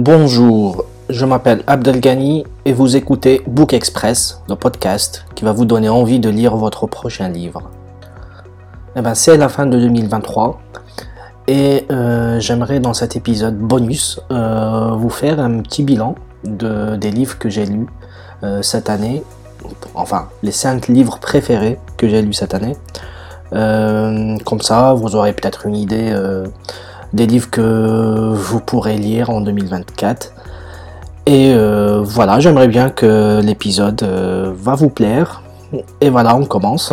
Bonjour, je m'appelle Abdelgani et vous écoutez Book Express, le podcast qui va vous donner envie de lire votre prochain livre. Eh ben, c'est la fin de 2023 et euh, j'aimerais dans cet épisode bonus euh, vous faire un petit bilan de, des livres que j'ai lus euh, cette année, enfin les 5 livres préférés que j'ai lus cette année. comme ça, vous aurez peut-être une idée des livres que vous pourrez lire en 2024. Et euh, voilà, j'aimerais bien que l'épisode euh, va vous plaire. Et voilà, on commence.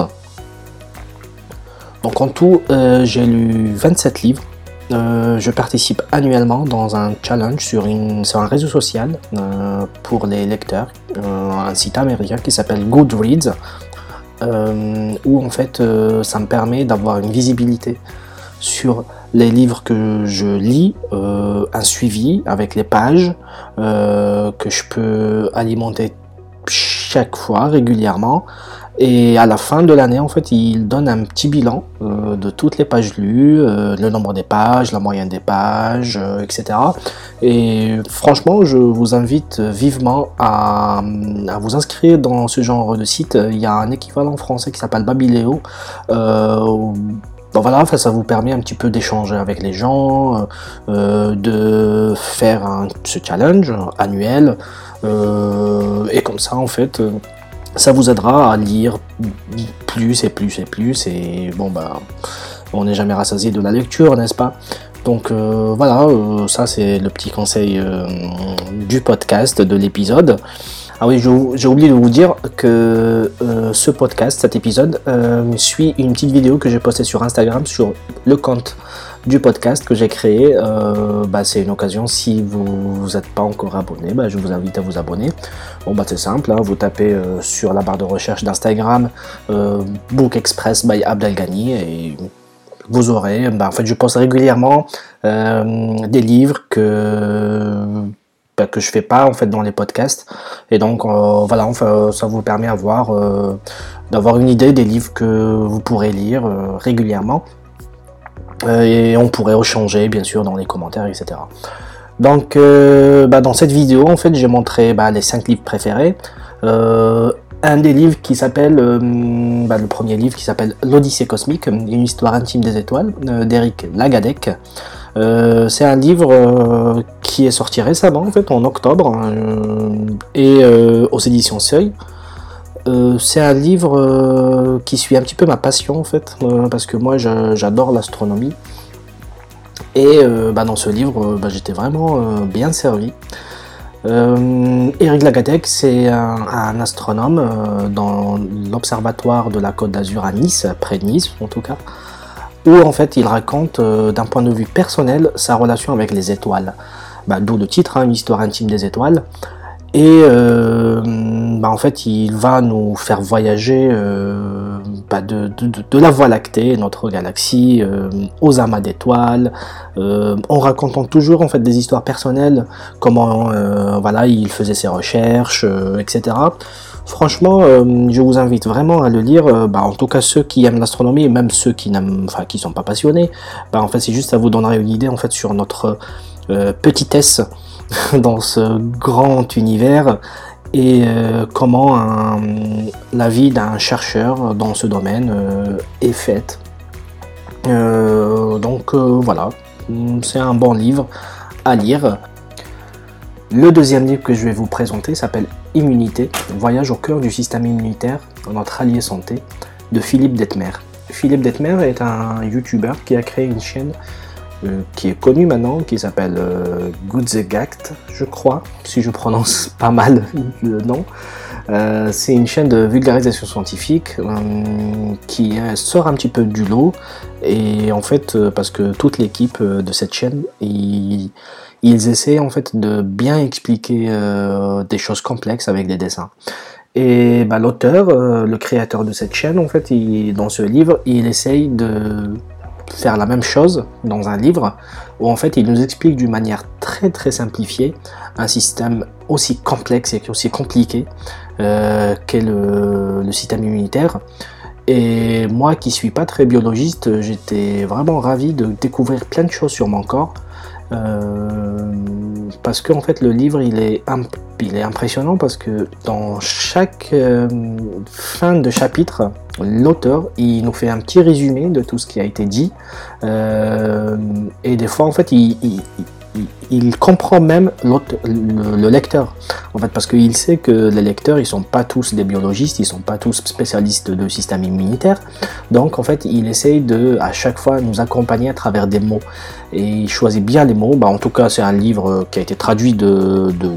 Donc en tout, euh, j'ai lu 27 livres. je participe annuellement dans un challenge sur, une, sur un réseau social pour les lecteurs, un site américain qui s'appelle Goodreads, où en fait ça me permet d'avoir une visibilité sur les livres que je lis, euh, un suivi avec les pages euh, que je peux alimenter chaque fois régulièrement. Et à la fin de l'année, en fait, il donne un petit bilan euh, de toutes les pages lues, le nombre des pages, la moyenne des pages, etc. Et franchement, je vous invite vivement à, à, vous inscrire dans ce genre de site. Il y a un équivalent français qui s'appelle Babileo voilà, ça vous permet un petit peu d'échanger avec les gens, euh, euh, de faire ce challenge annuel, euh, et comme ça en fait, ça vous aidera à lire plus et plus et plus, et bon bah, on n'est jamais rassasié de la lecture, n'est-ce pas? Donc voilà, ça c'est le petit conseil du podcast, de l'épisode. Ah oui, j'ai oublié de vous dire que euh, ce podcast, cet épisode, euh, suit une petite vidéo que j'ai postée sur Instagram sur le compte du podcast que j'ai créé. Euh, bah, c'est une occasion, si vous n'êtes pas encore abonné, bah, je vous invite à vous abonner. Bon, bah, c'est simple, hein, vous tapez sur la barre de recherche d'Instagram Book Express by Abdelgani et vous aurez, bah, en fait, je poste régulièrement des livres que bah, que je fais pas en fait dans les podcasts. Et donc euh, voilà enfin, ça vous permet d'avoir euh, d'avoir une idée des livres que vous pourrez lire euh, régulièrement. Et on pourrait échanger bien sûr dans les commentaires etc donc bah, dans cette vidéo en fait j'ai montré bah, les 5 livres préférés. Un des livres qui s'appelle le premier livre qui s'appelle l'Odyssée cosmique une histoire intime des étoiles d'Eric Lagadec. C'est un livre qui est sorti récemment, en fait, en octobre, hein, euh, et aux éditions Seuil. c'est un livre qui suit un petit peu ma passion, en fait, parce que moi, j'adore l'astronomie. Et bah, dans ce livre, bah, j'étais vraiment bien servi. Eric Lagadec, c'est un, astronome dans l'observatoire de la Côte d'Azur à Nice, près de Nice en tout cas, où en fait il raconte euh, d'un point de vue personnel sa relation avec les étoiles. Bah, D'où le titre, hein, une histoire intime des étoiles. Et euh, bah, en fait il va nous faire voyager euh, bah, de, la Voie lactée, notre galaxie, aux amas d'étoiles, en racontant toujours en fait des histoires personnelles, comment voilà il faisait ses recherches, etc. Franchement, euh, je vous invite vraiment à le lire. Euh, bah, en tout cas, ceux qui aiment l'astronomie et même ceux qui n'aiment, sont pas passionnés. Bah, en fait, c'est juste ça vous donnera une idée en fait sur notre euh, petitesse dans ce grand univers et comment la vie d'un chercheur dans ce domaine est faite. donc voilà, c'est un bon livre à lire. Le deuxième livre que je vais vous présenter s'appelle Immunité, voyage au cœur du système immunitaire, notre allié santé, de Philippe Detmer. Philippe Detmer est un YouTuber qui a créé une chaîne euh, qui est connue maintenant, qui s'appelle euh, je crois, si je prononce pas mal le nom. Euh, c'est une chaîne de vulgarisation scientifique euh, qui sort un petit peu du lot et en fait parce que toute l'équipe de cette chaîne il ils essaient en fait de bien expliquer des choses complexes avec des dessins. Et bah, l'auteur, le créateur de cette chaîne, en fait, dans ce livre, il essaye de faire la même chose dans un livre où en fait il nous explique d'une manière très très simplifiée un système aussi complexe et aussi compliqué euh, qu'est le, le, système immunitaire. Et moi qui suis pas très biologiste, j'étais vraiment ravi de découvrir plein de choses sur mon corps parce que en fait le livre il est, il est impressionnant parce que dans chaque fin de chapitre, l'auteur il nous fait un petit résumé de tout ce qui a été dit. Et des fois en fait il, il comprend même le, lecteur, en fait, parce qu'il sait que les lecteurs, ils sont pas tous des biologistes, ils sont pas tous spécialistes de système immunitaire, donc en fait, il essaye de, à chaque fois, nous accompagner à travers des mots, et il choisit bien les mots. Bah, en tout cas, c'est un livre qui a été traduit de, de,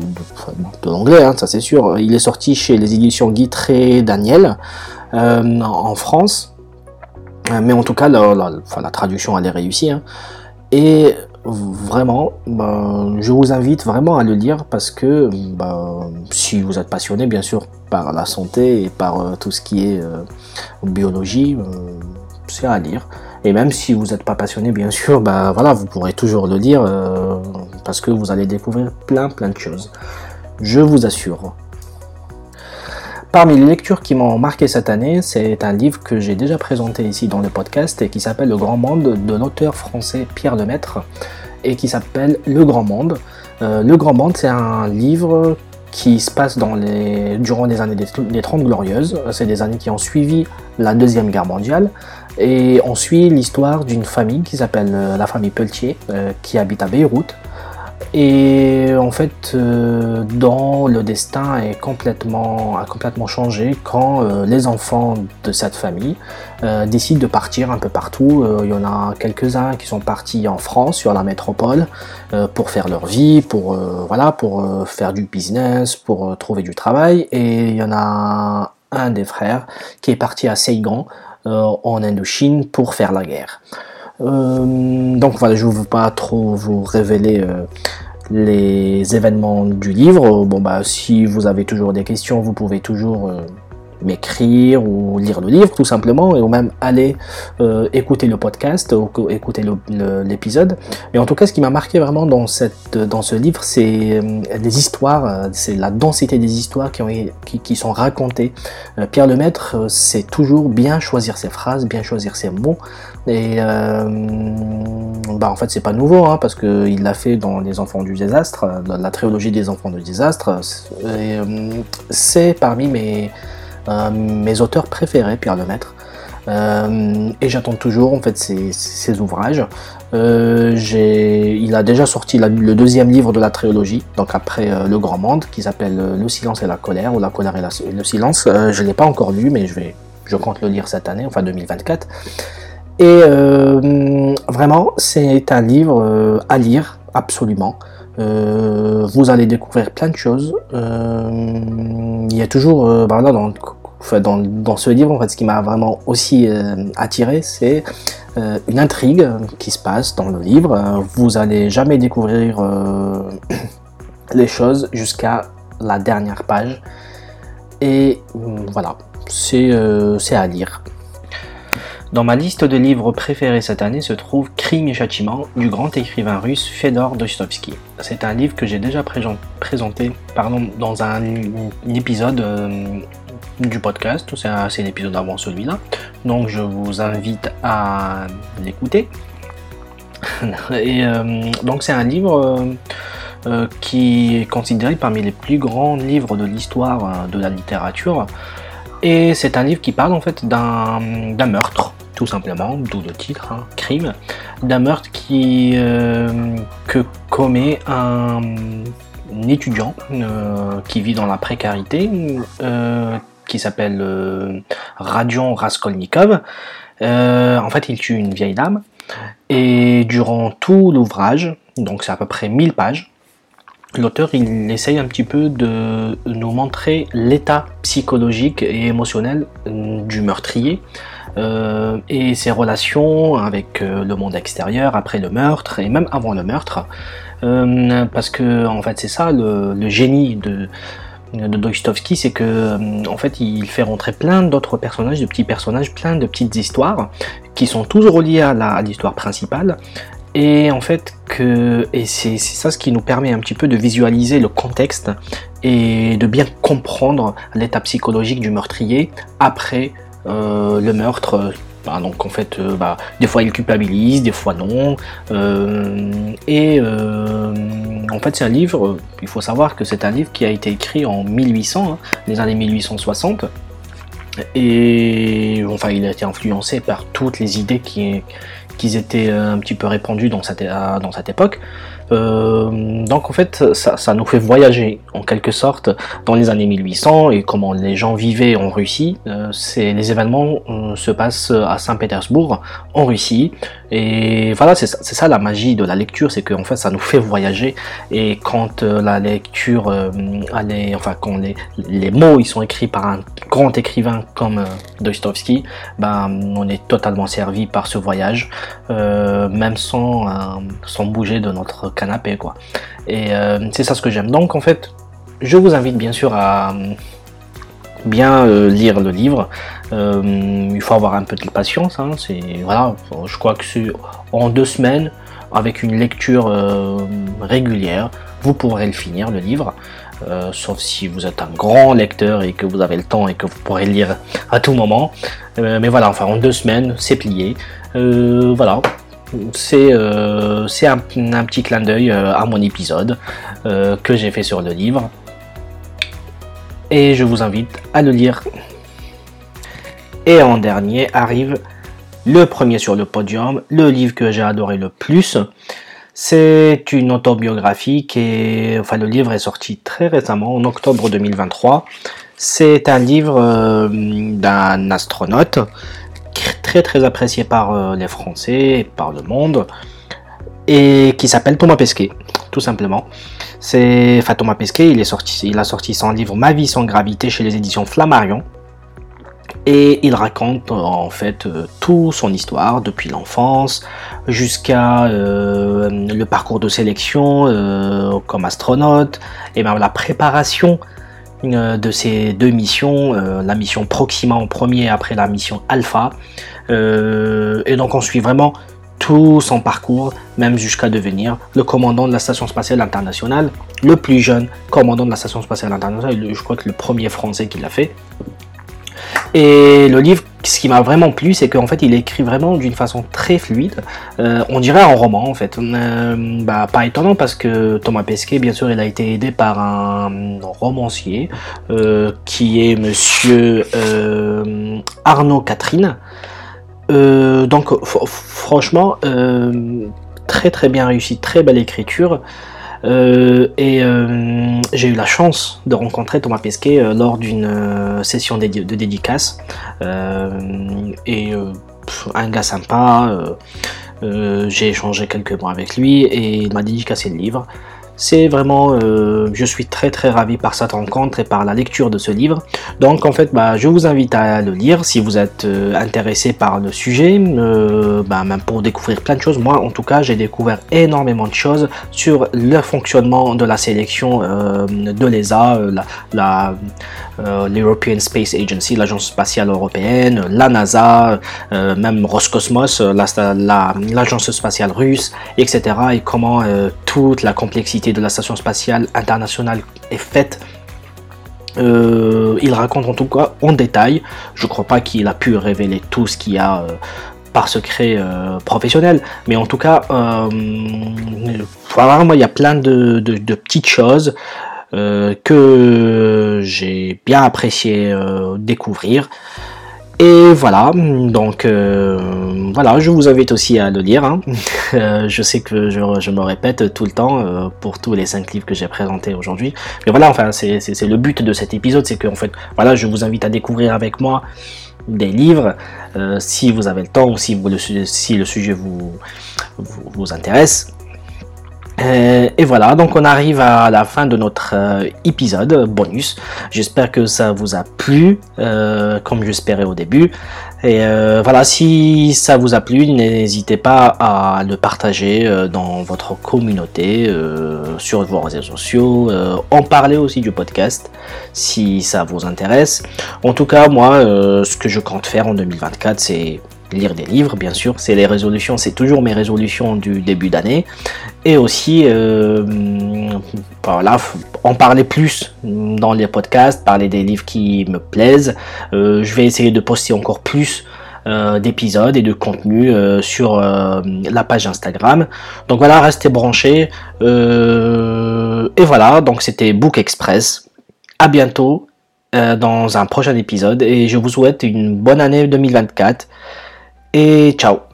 l'anglais, hein, ça c'est sûr. Il est sorti chez les éditions Guitré Daniel euh, en France, mais en tout cas, la, la traduction elle est réussie. Hein. Et vraiment, ben, je vous invite vraiment à le lire parce que ben, si vous êtes passionné bien sûr par la santé et par euh, tout ce qui est euh, biologie, euh, c'est à lire. Et même si vous n'êtes pas passionné bien sûr, ben, voilà, vous pourrez toujours le lire parce que vous allez découvrir plein plein de choses. Je vous assure. Parmi les lectures qui m'ont marqué cette année, c'est un livre que j'ai déjà présenté ici dans le podcast et qui s'appelle Le Grand Monde de l'auteur français Pierre Lemaître et qui s'appelle Le Grand Monde. Euh, le Grand Monde, c'est un livre qui se passe durant les années des, 30 glorieuses. C'est des années qui ont suivi la Deuxième Guerre mondiale. Et on suit l'histoire d'une famille qui s'appelle euh, la famille Pelletier, euh, qui habite à Beyrouth. Et en fait, euh, le destin est complètement, a complètement changé quand euh, les enfants de cette famille euh, décident de partir un peu partout. Il y en a quelques-uns qui sont partis en France, sur la métropole, pour faire leur vie, pour, voilà, pour faire du business, pour trouver du travail. Et il y en a un des frères qui est parti à Saigon, en Indochine, pour faire la guerre. Euh, donc voilà, je ne veux pas trop vous révéler euh, les événements du livre. Bon bah si vous avez toujours des questions, vous pouvez toujours euh, m'écrire ou lire le livre tout simplement ou même aller euh, écouter le podcast ou écouter l'épisode. Mais en tout cas ce qui m'a marqué vraiment dans, cette, dans ce livre c'est euh, les histoires euh, c'est la densité des histoires qui, ont, qui, qui sont racontées. Pierre Lemaître c'est toujours bien choisir ses phrases bien choisir ses mots. Et bah en fait c'est pas nouveau hein, parce qu'il l'a fait dans les enfants du désastre la trilogie des enfants du désastre. C'est parmi mes euh, mes auteurs préférés, Pierre Lemaître. Euh, et j'attends toujours en fait ses, ouvrages. Euh, il a déjà sorti le deuxième livre de la trilogie, donc après Le Grand Monde, qui s'appelle Le silence et la colère, ou La colère et, le silence. je ne l'ai pas encore lu, mais je compte le lire cette année, enfin 2024. Et vraiment, c'est un livre à lire, absolument. Vous allez découvrir plein de choses. il y a toujours, bah dans, dans, ce livre, en fait, ce qui m'a vraiment aussi euh, attiré, c'est euh, une intrigue qui se passe dans le livre. Vous allez jamais découvrir euh, les choses jusqu'à la dernière page. Et voilà, c'est à lire. Dans ma liste de livres préférés cette année se trouve Crime et châtiment du grand écrivain russe Fedor Dostoevsky. C'est un livre que j'ai déjà présenté dans un, épisode du podcast, c'est l'épisode avant celui-là. Donc je vous invite à l'écouter. Et euh, donc c'est un livre euh, euh, qui est considéré parmi les plus grands livres de l'histoire de la littérature. Et c'est un livre qui parle en fait d'un meurtre, tout simplement, d'où le titre, hein, crime, d'un meurtre qui que commet un, étudiant qui vit dans la précarité, qui s'appelle euh, Radion Raskolnikov. Euh, en fait, il tue une vieille dame. Et durant tout l'ouvrage, donc c'est à peu près 1000 pages, l'auteur il essaye un petit peu de nous montrer l'état psychologique et émotionnel euh, du meurtrier et ses relations avec le monde extérieur après le meurtre et même avant le meurtre. parce que en fait c'est ça le génie de, de Dostoevsky, c'est que euh, en fait il fait rentrer plein d'autres personnages, de petits personnages, plein de petites histoires qui sont tous reliées à l'histoire principale. Et en fait que et c'est ça ce qui nous permet un petit peu de visualiser le contexte et de bien comprendre l'état psychologique du meurtrier après euh, le meurtre Bah, donc en fait, bah, des fois il culpabilise, des fois non. et en fait, c'est un livre, il faut savoir que c'est un livre qui a été écrit en 1800, hein, les années 1860. Et enfin, il a été influencé par toutes les idées qui, étaient un petit peu répandues dans cette époque. Euh, donc en fait, ça, nous fait voyager en quelque sorte dans les années 1800 et comment les gens vivaient en Russie. Euh, c'est les événements euh, se passent à Saint-Pétersbourg en Russie et voilà, c'est ça, la magie de la lecture, c'est qu'en fait ça nous fait voyager et quand la lecture, enfin quand les, les, mots ils sont écrits par un grand écrivain comme Dostoevsky, ben on est totalement servi par ce voyage, même sans sans bouger de notre canapé quoi. Et euh, c'est ça ce que j'aime. Donc en fait, je vous invite bien sûr à euh, bien euh, lire le livre. il faut avoir un peu de patience. Hein. c'est voilà, je crois que c'est en deux semaines, avec une lecture régulière, vous pourrez le finir le livre. sauf si vous êtes un grand lecteur et que vous avez le temps et que vous pourrez lire à tout moment. mais voilà, enfin en deux semaines, c'est plié. voilà, c'est euh, un, petit clin d'œil euh, à mon épisode euh, que j'ai fait sur le livre. Et je vous invite à le lire. Et en dernier arrive le premier sur le podium, le livre que j'ai adoré le plus. C'est une autobiographie qui enfin le livre est sorti très récemment, en octobre 2023. C'est un livre d'un astronaute très très apprécié par euh, les Français et par le monde, et qui s'appelle Thomas Pesquet, tout simplement. C'est enfin, Thomas Pesquet, il, est sorti, il a sorti son livre Ma vie sans gravité chez les éditions Flammarion. Et il raconte en fait euh, tout son histoire depuis l'enfance jusqu'à euh, le parcours de sélection comme astronaute et même la préparation de ces deux missions, la mission Proxima en premier après la mission Alpha. Euh, et donc on suit vraiment tout son parcours, même jusqu'à devenir le commandant de la Station Spatiale Internationale, le plus jeune commandant de la Station Spatiale Internationale, je crois que le premier français qui l'a fait. Et le livre, ce qui m'a vraiment plu, c'est qu'en fait, il écrit vraiment d'une façon très fluide. Euh, on dirait un roman, en fait. Euh, bah, pas étonnant parce que Thomas Pesquet, bien sûr, il a été aidé par un romancier qui est Monsieur Arnaud Catherine. Euh, donc franchement, euh, très très bien réussi, très belle écriture. Euh, et j'ai eu la chance de rencontrer Thomas Pesquet lors d'une session de dédicace. et un gars sympa, j'ai échangé quelques mots avec lui et il m'a dédicacé le livre. C'est vraiment, euh, je suis très très ravi par cette rencontre et par la lecture de ce livre. Donc en fait, bah, je vous invite à le lire si vous êtes euh, intéressé par le sujet, euh, bah, même pour découvrir plein de choses. Moi, en tout cas, j'ai découvert énormément de choses sur le fonctionnement de la sélection de l'ESA, la, l'European Space Agency, l'agence spatiale européenne, la NASA, même Roscosmos, l'agence spatiale russe, etc. Et comment toute la complexité de la station spatiale internationale est faite. Euh, il raconte en tout cas en détail. Je crois pas qu'il a pu révéler tout ce qu'il y a euh, par secret euh, professionnel, mais en tout cas, moi il y a plein de petites choses que j'ai bien apprécié découvrir. Et voilà, donc euh, voilà, je vous invite aussi à le lire. Hein. Euh, je sais que je, me répète tout le temps euh, pour tous les cinq livres que j'ai présentés aujourd'hui. Mais voilà, enfin, c'est le but de cet épisode, c'est que en fait, voilà, je vous invite à découvrir avec moi des livres, si vous avez le temps ou si, vous, le, si le sujet vous, vous intéresse. Euh, et voilà, donc on arrive à la fin de notre euh, épisode bonus. J'espère que ça vous a plu, euh, comme j'espérais au début. Et voilà, si ça vous a plu, n'hésitez pas à le partager dans votre communauté, sur vos réseaux sociaux, en parler aussi du podcast si ça vous intéresse. En tout cas, moi, ce que je compte faire en 2024, c'est lire des livres, bien sûr, c'est les résolutions, c'est toujours mes résolutions du début d'année. Et aussi, euh, voilà, en parler plus dans les podcasts, parler des livres qui me plaisent. Euh, je vais essayer de poster encore plus euh, d'épisodes et de contenu euh, sur la page Instagram. Donc voilà, restez branchés. et voilà, donc c'était Book Express. À bientôt dans un prochain épisode et je vous souhaite une bonne année 2024. Eh, chao.